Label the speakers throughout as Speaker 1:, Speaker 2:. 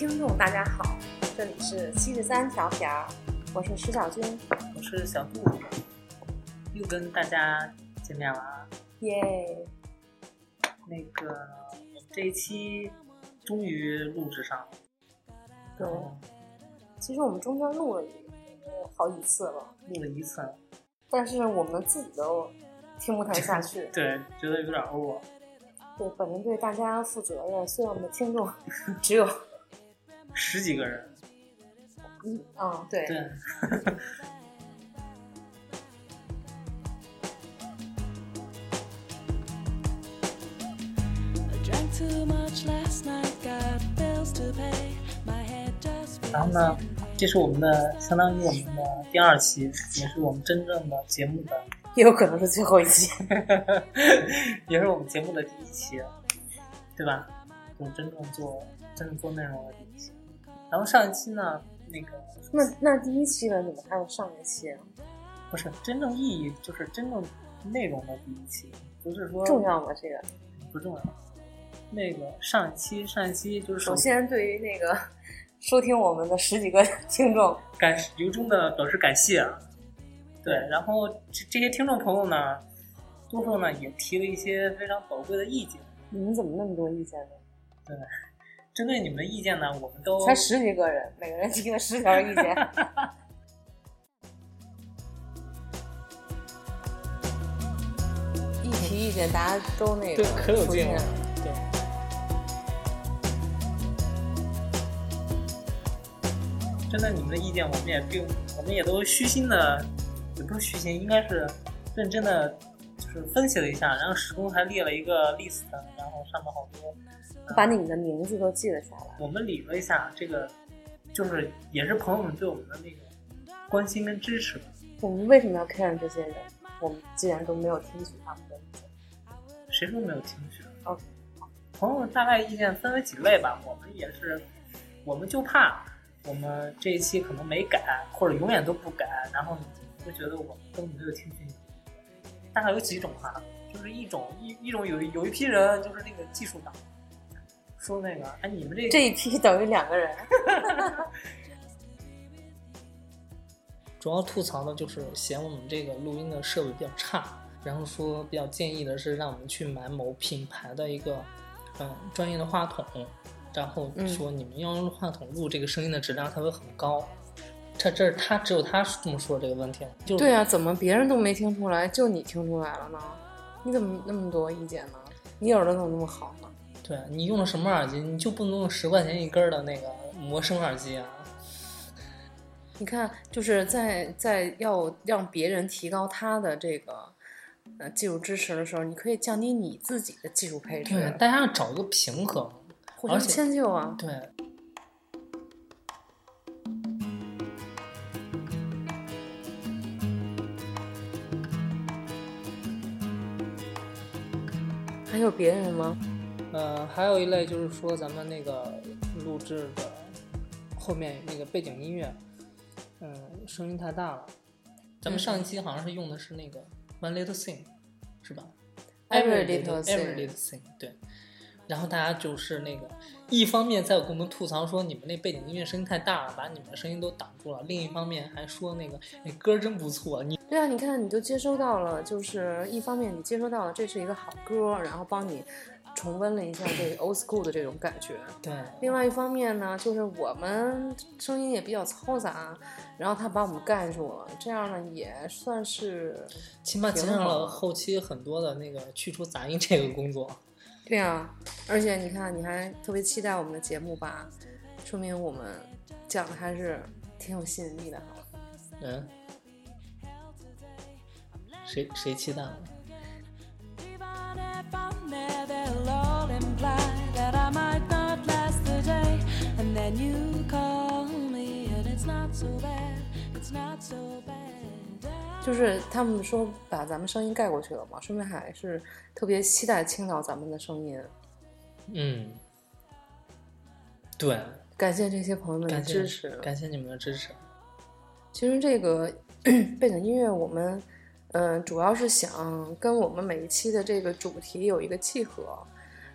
Speaker 1: 听众，大家好，这里是七十三条条，我是石小军，
Speaker 2: 我是小杜，又跟大家见面了啊！
Speaker 1: 耶！
Speaker 2: 那个这一期终于录制上了，
Speaker 1: 对，其实我们中间录了好几次了，
Speaker 2: 录了一次，
Speaker 1: 但是我们自己都听不太下去，
Speaker 2: 对，觉得有点 over。
Speaker 1: 对，本着对大家负责任，虽然我们的听众 只有
Speaker 2: 十几个人。
Speaker 1: 嗯，啊，对。
Speaker 2: 对。然后呢，这是我们的，相当于我们的第二期，也是我们真正的节目的。
Speaker 1: 也有可能是最后一期，
Speaker 2: 也是我们节目的第一期，对吧？就真正做真正做内容的第一期。然后上一期呢，那个
Speaker 1: 那那第一期呢，怎么还有上一期？
Speaker 2: 啊不是真正意义，就是真正内容的第一期，不是说
Speaker 1: 重要吗？这个
Speaker 2: 不重要。那个上一期，上一期就是
Speaker 1: 首先对于那个收听我们的十几个听众，
Speaker 2: 感由衷的表示感谢啊。对，然后这这些听众朋友呢，多数呢也提了一些非常宝贵的意见。
Speaker 1: 你们怎么那么多意见呢？
Speaker 2: 对，针对你们的意见呢，我们都
Speaker 1: 才十几个人，每个人提了十条意见。一提意见，大家都那个对
Speaker 2: 可有劲了。对。针对你们的意见，我们也并我们也都虚心的。也不是虚心，应该是认真的，就是分析了一下，然后史工还列了一个 list，然后上面好多，
Speaker 1: 把你们的名字都记了下来。
Speaker 2: 我们理了一下，这个就是也是朋友们对我们的那个关心跟支持。
Speaker 1: 我们为什么要 care 这些人？我们既然都没有听取他们的意见，
Speaker 2: 谁说没有听取？
Speaker 1: 哦，
Speaker 2: 朋友们大概意见分为几类吧。我们也是，我们就怕我们这一期可能没改，或者永远都不改，然后你。就觉得我们根本没有听取你，大概有几种哈，就是一种一一种有有一批人就是那个技术党，说那个哎你们这
Speaker 1: 这一批等于两个人，
Speaker 2: 主要吐槽的就是嫌我们这个录音的设备比较差，然后说比较建议的是让我们去买某品牌的一个嗯专业的话筒，然后说你们要用话筒录这个声音的质量才会很高。这这是他只有他这么说这个问题，就
Speaker 1: 对啊，怎么别人都没听出来，就你听出来了呢？你怎么那么多意见呢？你耳朵怎么那么好呢？
Speaker 2: 对你用的什么耳机？你就不能用十块钱一根的那个魔声耳机啊？
Speaker 1: 你看，就是在在要让别人提高他的这个呃技术支持的时候，你可以降低你自己的技术配置。
Speaker 2: 对，大家要找一个平衡，
Speaker 1: 互相迁就啊。
Speaker 2: 对。
Speaker 1: 还有别人吗？
Speaker 2: 呃，还有一类就是说咱们那个录制的后面那个背景音乐，嗯，声音太大了。咱们上一期好像是用的是那个 One Little Thing，是吧
Speaker 1: ？Every Little
Speaker 2: Thing，对。然后大家就是那个，一方面在跟我们吐槽说你们那背景音乐声音太大了，把你们的声音都挡住了；另一方面还说那个，哎，歌真不错。你
Speaker 1: 对啊，你看你都接收到了，就是一方面你接收到了这是一个好歌，然后帮你重温了一下这个 old school 的这种感觉。
Speaker 2: 对。
Speaker 1: 另外一方面呢，就是我们声音也比较嘈杂，然后他把我们盖住了，这样呢也算是
Speaker 2: 起码减少了后期很多的那个去除杂音这个工作。
Speaker 1: 对啊，而且你看，你还特别期待我们的节目吧？说明我们讲的还是挺有吸引力的哈。
Speaker 2: 嗯，谁谁期待了？
Speaker 1: 就是他们说把咱们声音盖过去了嘛，说明还是特别期待听到咱们的声音。
Speaker 2: 嗯，对，
Speaker 1: 感谢这些朋友们的支持，
Speaker 2: 感谢你们的支持。
Speaker 1: 其实这个 背景音乐，我们嗯主要是想跟我们每一期的这个主题有一个契合，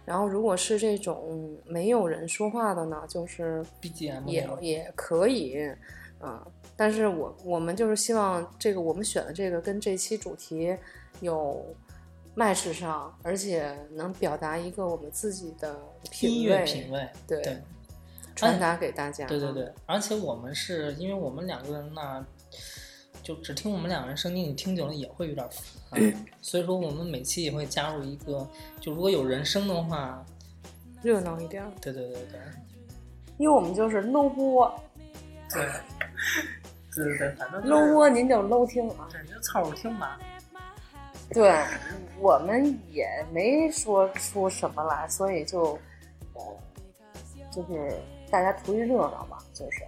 Speaker 1: 然后如果是这种没有人说话的呢，就是
Speaker 2: BGM
Speaker 1: 也也可以，嗯，但是我我们就是希望这个我们选的这个跟这期主题有 match 上，而且能表达一个我们自己的
Speaker 2: 音乐
Speaker 1: 品味，
Speaker 2: 品味，
Speaker 1: 对，
Speaker 2: 对
Speaker 1: 传达给大家。
Speaker 2: 对对对，而且我们是因为我们两个人呢，就只听我们两个人声音，你听久了也会有点烦，所以说我们每期也会加入一个，就如果有人声的话，
Speaker 1: 热闹一点儿，
Speaker 2: 对对对对，
Speaker 1: 因为我们就是搂播，
Speaker 3: 对，对对对，反正
Speaker 1: 搂播您就搂听啊。
Speaker 3: 对，就凑合听吧。
Speaker 1: 对，我们也没说出什么来，所以就，呃，就是大家图一热闹嘛，就是。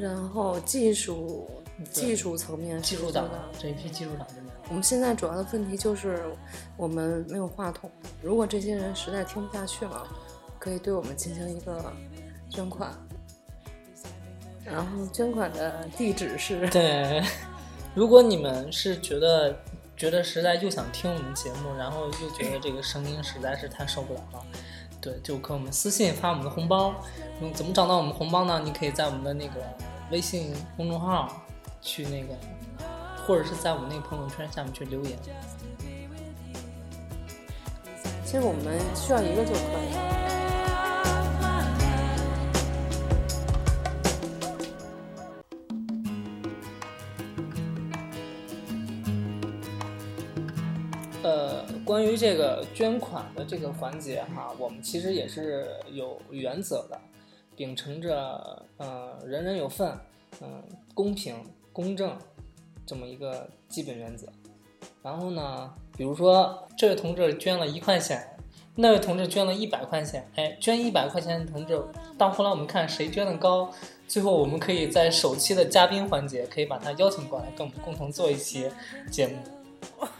Speaker 1: 然后技术技术层面
Speaker 2: 技术党
Speaker 1: 这
Speaker 2: 一批技术党
Speaker 1: 我们现在主要的问题就是我们没有话筒。如果这些人实在听不下去了，可以对我们进行一个捐款。然后捐款的地址是
Speaker 2: 对，如果你们是觉得觉得实在又想听我们节目，然后又觉得这个声音实在是太受不了了，对，就给我们私信发我们的红包。嗯，怎么找到我们红包呢？你可以在我们的那个微信公众号去那个，或者是在我们那个朋友圈下面去留言。
Speaker 1: 其实我们需要一个就可以
Speaker 2: 了。于这个捐款的这个环节哈，我们其实也是有原则的，秉承着呃人人有份，嗯、公平公正这么一个基本原则。然后呢，比如说这位同志捐了一块钱，那位同志捐了一百块钱，哎，捐一百块钱的同志，到后来我们看谁捐的高，最后我们可以在首期的嘉宾环节可以把他邀请过来，跟我们共同做一期节目。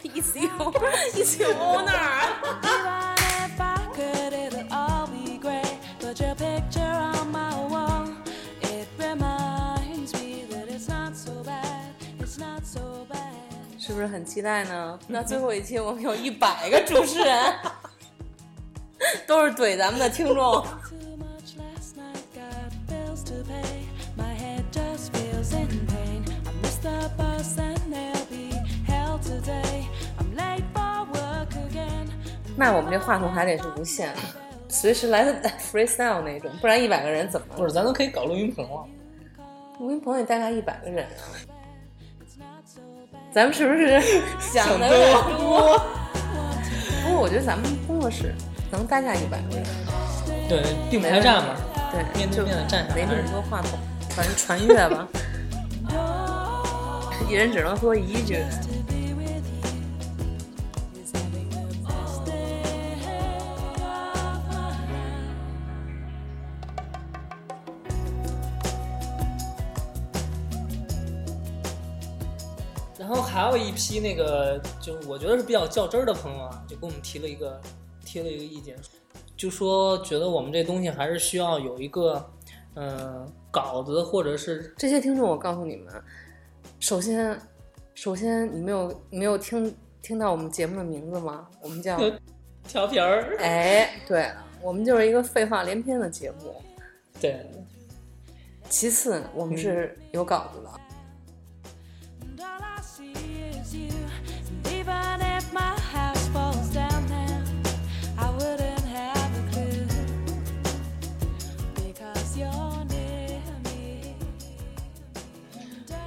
Speaker 1: 一起哦，一起有 owner。
Speaker 4: Even if I could, it'll all be great. Put your it's so bad.
Speaker 1: 是不是很期待呢？那最后一期我们有一百个主持人，都是怼咱们的听众。那我们这话筒还得是无线的，随时来的 freestyle 那种，不然一百个人怎么？
Speaker 2: 不是，咱都可以搞录音棚了。
Speaker 1: 录音棚也大概一百个人啊，咱们是不是 想的有点多？不过我觉得咱们工作室能待下一百个人，
Speaker 2: 对，并排站嘛，
Speaker 1: 对，
Speaker 2: 面对
Speaker 1: 就
Speaker 2: 面的站上
Speaker 1: 没那么多话筒，传传阅吧，一人只能说一句。
Speaker 2: 然后还有一批那个，就是我觉得是比较较真儿的朋友啊，就给我们提了一个提了一个意见，就说觉得我们这东西还是需要有一个嗯、呃稿子或者是
Speaker 1: 这些听众，我告诉你们，首先，首先你没有没有听听到我们节目的名字吗？我们叫
Speaker 2: 调皮儿，
Speaker 1: 哎，对了，我们就是一个废话连篇的节目。
Speaker 2: 对，
Speaker 1: 其次，我们是有稿子的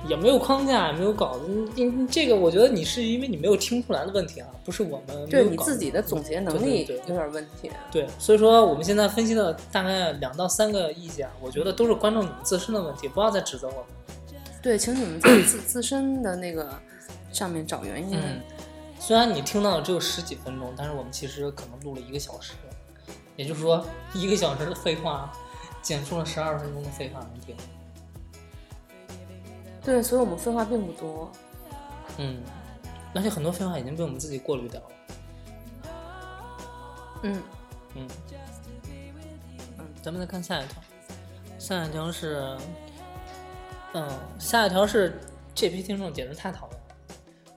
Speaker 2: 也没有框架，也没有稿子，你你这个我觉得你是因为你没有听出来的问题啊，不是我们没
Speaker 1: 对你自己的总结能力有点问题。
Speaker 2: 对，所以说我们现在分析的大概两到三个意见，我觉得都是观众你们自身的问题，不要再指责我们。
Speaker 1: 对，请你们在自自身的那个上面找原因。
Speaker 2: 嗯，虽然你听到的只有十几分钟，但是我们其实可能录了一个小时，也就是说一个小时的废话，剪出了十二分钟的废话能听。
Speaker 1: 对，所以我们废话并不多。
Speaker 2: 嗯，而且很多废话已经被我们自己过滤掉了。
Speaker 1: 嗯，
Speaker 2: 嗯，嗯，咱们再看下一条，下一条是，嗯，下一条是这批听众简直太讨厌了，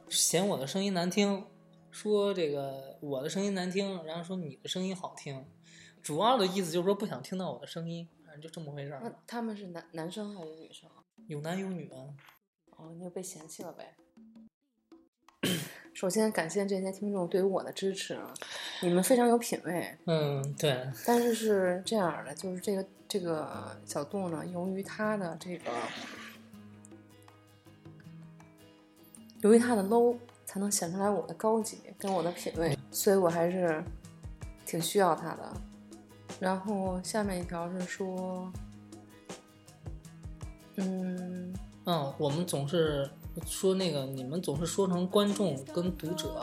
Speaker 2: 嫌我的声音难听，说这个我的声音难听，然后说你的声音好听，主要的意思就是说不想听到我的声音，反正就这么回事儿那。
Speaker 1: 他们是男男生还是女生？
Speaker 2: 有男有女啊，
Speaker 1: 哦，你又被嫌弃了呗。首先感谢这些听众对于我的支持，啊，你们非常有品位。
Speaker 2: 嗯，对，
Speaker 1: 但是是这样的，就是这个这个小杜呢，由于他的这个，由于他的 low，才能显出来我的高级跟我的品位，所以我还是挺需要他的。然后下面一条是说，嗯，
Speaker 2: 嗯，我们总是说那个，你们总是说成观众跟读者，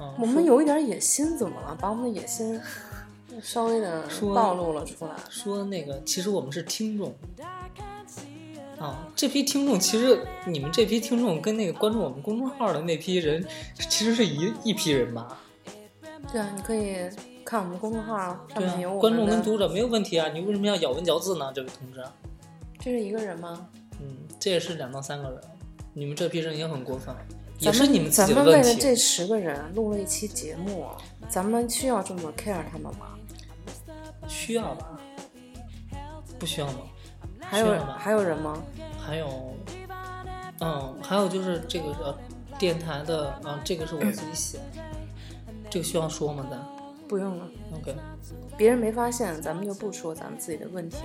Speaker 2: 嗯，
Speaker 1: 我们有一点野心，怎么了？把我们的野心 稍微的暴露了出来。
Speaker 2: 说那个，其实我们是听众。啊，这批听众其实你们这批听众跟那个关注我们公众号的那批人，其实是一一批人吧？
Speaker 1: 对啊，你可以看我们公众号，上面有，我
Speaker 2: 观众。跟读者没有问题啊，你为什么要咬文嚼字呢，这位同志？
Speaker 1: 这是一个人吗？
Speaker 2: 嗯，这也是两到三个人，你们这批人也很过分，也是你们自
Speaker 1: 咱
Speaker 2: 己的问题。
Speaker 1: 们为了这十个人录了一期节目，咱们需要这么 care 他们吗？
Speaker 2: 需要吧？不需要吗？
Speaker 1: 还有还有人吗？
Speaker 2: 还有，嗯，还有就是这个呃，电台的啊，这个是我自己写的，这个需要说吗？咱
Speaker 1: 不用了
Speaker 2: ，OK，
Speaker 1: 别人没发现，咱们就不说咱们自己的问题。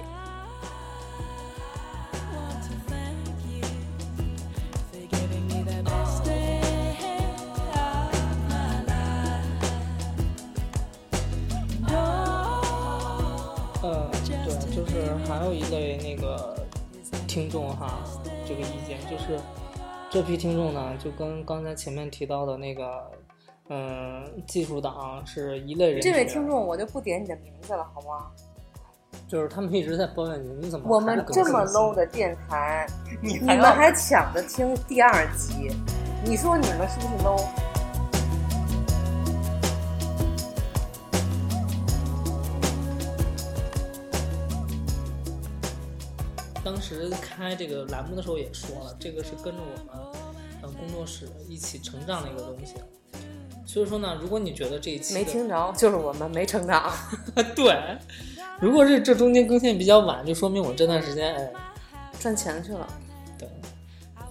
Speaker 2: 听众哈，这个意见就是这批听众呢，就跟刚才前面提到的那个，嗯、技术党是一类人。
Speaker 1: 这位听，众，我就不点你的名字了，好吗？
Speaker 2: 就是他们一直在抱怨你，你怎么
Speaker 1: 我们这么 low 的电台，
Speaker 2: 你
Speaker 1: 你们还抢着听第二集，你说你们是不是 low？
Speaker 2: 时开这个栏目的时候也说了，这个是跟着我们呃工作室一起成长的一个东西。所以说呢，如果你觉得这一期
Speaker 1: 没听着，就是我们没成长。
Speaker 2: 对，如果是这中间更新比较晚，就说明我这段时间哎，
Speaker 1: 赚钱去了。
Speaker 2: 对，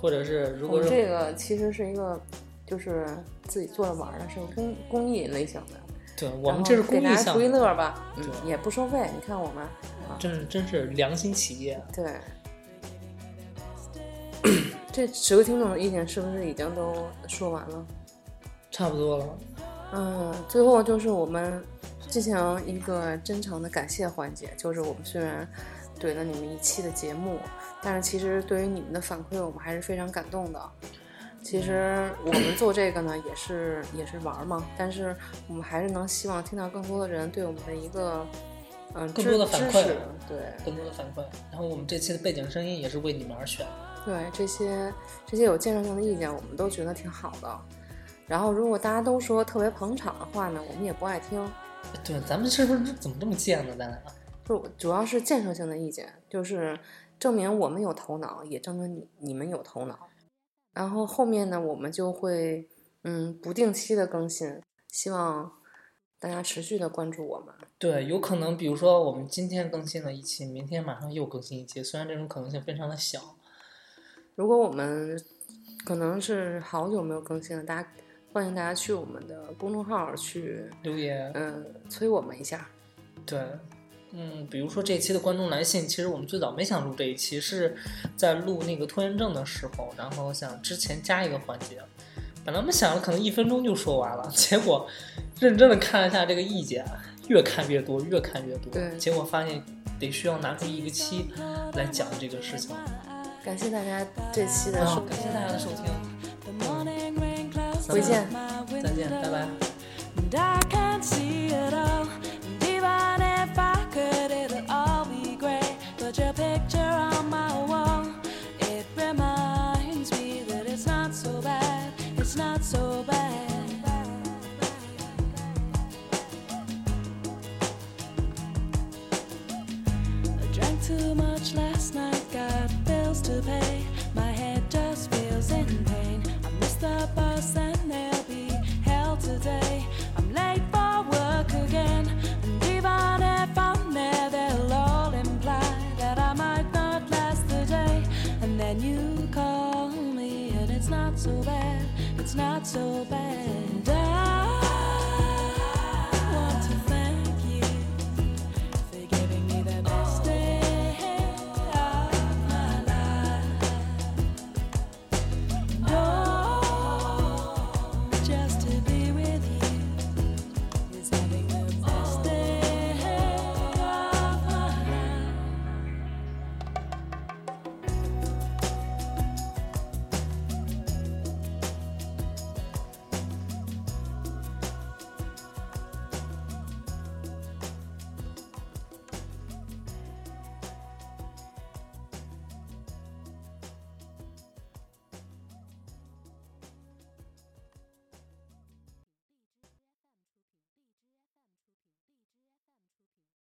Speaker 2: 或者是如果是
Speaker 1: 这个其实是一个，就是自己做着玩的，是个公公益类型的。
Speaker 2: 对我们这是公益项目一，
Speaker 1: 乐吧，嗯，也不收费。你看我们，啊，
Speaker 2: 真是真是良心企业。
Speaker 1: 对，这十个听众的意见是不是已经都说完了？
Speaker 2: 差不多了，
Speaker 1: 嗯，最后就是我们进行一个真诚的感谢环节，就是我们虽然怼了你们一期的节目，但是其实对于你们的反馈，我们还是非常感动的。其实我们做这个呢，也是也是玩儿嘛，但是我们还是能希望听到更多的人对我们的一个嗯
Speaker 2: 更多的反馈
Speaker 1: 对
Speaker 2: 更多的反馈。然后我们这期的背景声音也是为你们而选。
Speaker 1: 对这些这些有建设性的意见，我们都觉得挺好的。然后如果大家都说特别捧场的话呢，我们也不爱听。
Speaker 2: 对，咱们是不是怎么这么贱呢？咱俩
Speaker 1: 就主要是建设性的意见，就是证明我们有头脑，也证明你你们有头脑。然后后面呢，我们就会嗯不定期的更新，希望大家持续的关注我们。
Speaker 2: 对，有可能比如说我们今天更新了一期，明天马上又更新一期，虽然这种可能性非常的小。
Speaker 1: 如果我们可能是好久没有更新了，大家欢迎大家去我们的公众号去
Speaker 2: 留言，
Speaker 1: 嗯催我们一下。
Speaker 2: 对，嗯，比如说这一期的观众来信，其实我们最早没想录这一期，是在录那个拖延症的时候，然后想之前加一个环节，本来我们想了可能一分钟就说完了，结果认真的看了一下这个意见，越看越多，越看越多，
Speaker 1: 对
Speaker 2: 结果发现得需要拿出一个期来讲这个事情。
Speaker 1: 感谢大家这期的，
Speaker 2: 感谢大家的收听，
Speaker 1: 回见，
Speaker 2: 再见，拜拜。